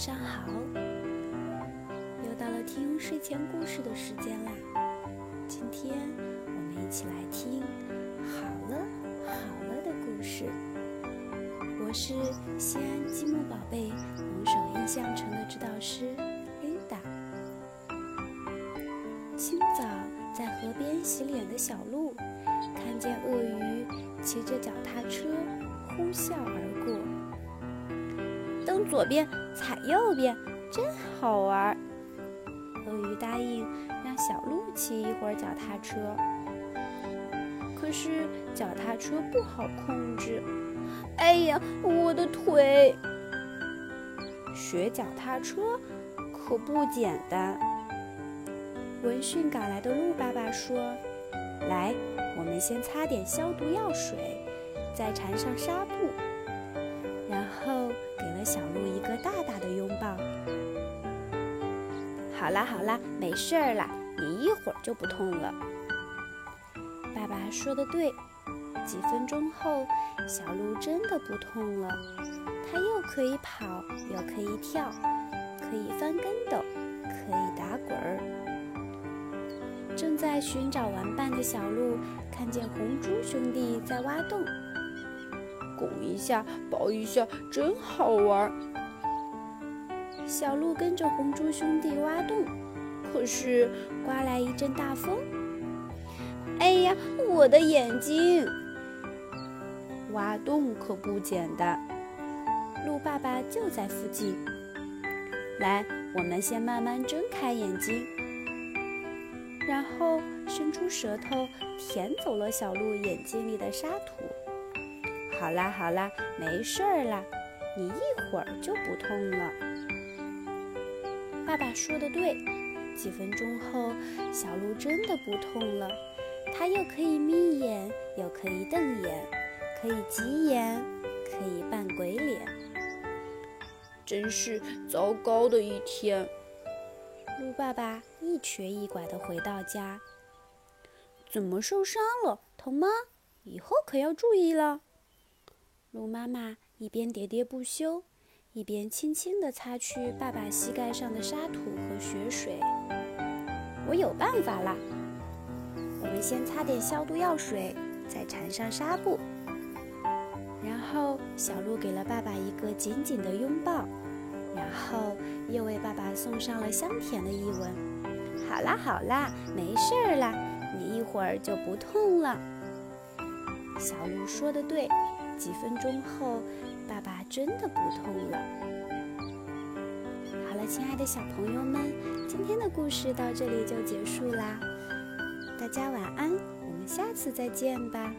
上好，又到了听睡前故事的时间啦。今天我们一起来听《好了好了》的故事。我是西安积木宝贝五首印象城的指导师 Linda。清早在河边洗脸的小鹿，看见鳄鱼骑着脚踏车呼啸而过。蹬左边，踩右边，真好玩。鳄鱼答应让小鹿骑一会儿脚踏车，可是脚踏车不好控制。哎呀，我的腿！学脚踏车可不简单。闻讯赶来的鹿爸爸说：“来，我们先擦点消毒药水，再缠上纱布，然后给了小鹿一个大大的拥抱。”好啦好啦，没事儿啦，你一会儿就不痛了。爸爸说的对，几分钟后，小鹿真的不痛了，它又可以跑，又可以跳，可以翻跟斗，可以打滚儿。正在寻找玩伴的小鹿看见红猪兄弟在挖洞，拱一下，抱一下，真好玩。小鹿跟着红猪兄弟挖洞，可是刮来一阵大风。哎呀，我的眼睛！挖洞可不简单。鹿爸爸就在附近。来，我们先慢慢睁开眼睛，然后伸出舌头舔走了小鹿眼睛里的沙土。好啦好啦，没事儿啦，你一会儿就不痛了。爸爸说的对，几分钟后，小鹿真的不痛了。它又可以眯眼，又可以瞪眼，可以挤眼，可以扮鬼脸。真是糟糕的一天。鹿爸爸一瘸一拐地回到家。怎么受伤了？疼吗？以后可要注意了。鹿妈妈一边喋喋不休。一边轻轻地擦去爸爸膝盖上的沙土和血水。我有办法啦！我们先擦点消毒药水，再缠上纱布。然后小鹿给了爸爸一个紧紧的拥抱，然后又为爸爸送上了香甜的一吻。好啦好啦，没事儿啦，你一会儿就不痛了。小鹿说的对。几分钟后，爸爸真的不痛了。好了，亲爱的小朋友们，今天的故事到这里就结束啦。大家晚安，我们下次再见吧。